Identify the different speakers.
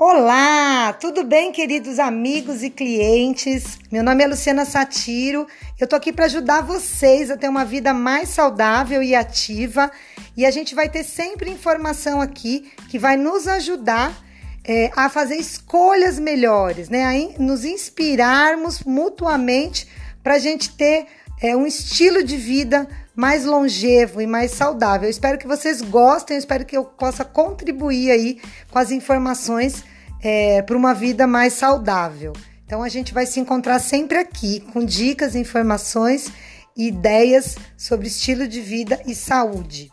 Speaker 1: Olá, tudo bem, queridos amigos e clientes? Meu nome é Luciana Satiro. Eu tô aqui para ajudar vocês a ter uma vida mais saudável e ativa. E a gente vai ter sempre informação aqui que vai nos ajudar é, a fazer escolhas melhores, né? A nos inspirarmos mutuamente para a gente ter é, um estilo de vida mais longevo e mais saudável. Eu espero que vocês gostem, eu espero que eu possa contribuir aí com as informações é, para uma vida mais saudável. Então a gente vai se encontrar sempre aqui com dicas, informações e ideias sobre estilo de vida e saúde.